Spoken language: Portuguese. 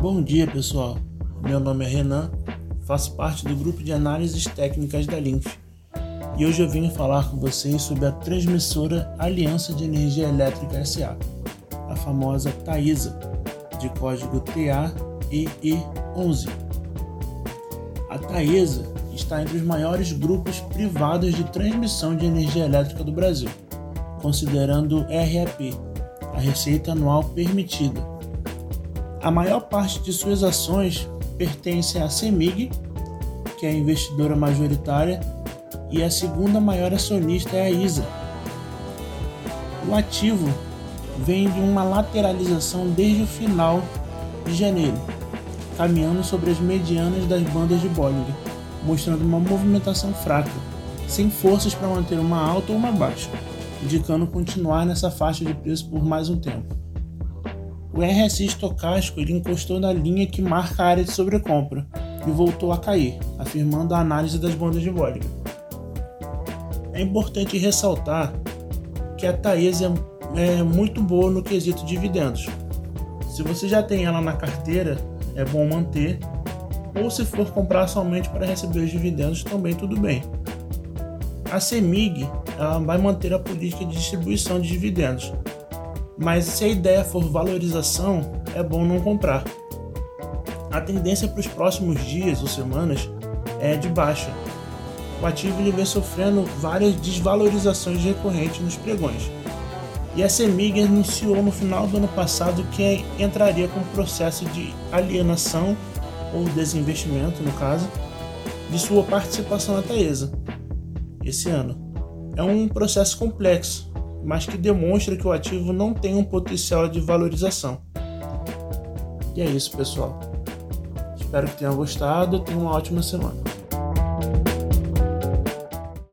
Bom dia, pessoal. Meu nome é Renan, faço parte do grupo de análises técnicas da Linf e hoje eu vim falar com vocês sobre a transmissora Aliança de Energia Elétrica SA, a famosa TAISA, de código TAEE11. A TAISA está entre os maiores grupos privados de transmissão de energia elétrica do Brasil, considerando RAP, a receita anual permitida a maior parte de suas ações pertence à CEMIG, que é a investidora majoritária, e a segunda maior acionista é a ISA. O ativo vem de uma lateralização desde o final de janeiro, caminhando sobre as medianas das bandas de Bollinger, mostrando uma movimentação fraca, sem forças para manter uma alta ou uma baixa, indicando continuar nessa faixa de preço por mais um tempo o RSI estocástico ele encostou na linha que marca a área de sobrecompra e voltou a cair, afirmando a análise das bandas de Bollinger. É importante ressaltar que a Taesa é, é muito boa no quesito dividendos. Se você já tem ela na carteira, é bom manter, ou se for comprar somente para receber os dividendos, também tudo bem. A CEMIG ela vai manter a política de distribuição de dividendos, mas se a ideia for valorização, é bom não comprar. A tendência para os próximos dias ou semanas é de baixa. O ativo ele vem sofrendo várias desvalorizações recorrentes nos pregões. E a Semig anunciou no final do ano passado que entraria com um processo de alienação ou desinvestimento, no caso, de sua participação na Taesa esse ano. É um processo complexo, mas que demonstra que o ativo não tem um potencial de valorização. E é isso, pessoal. Espero que tenham gostado. Tenham uma ótima semana.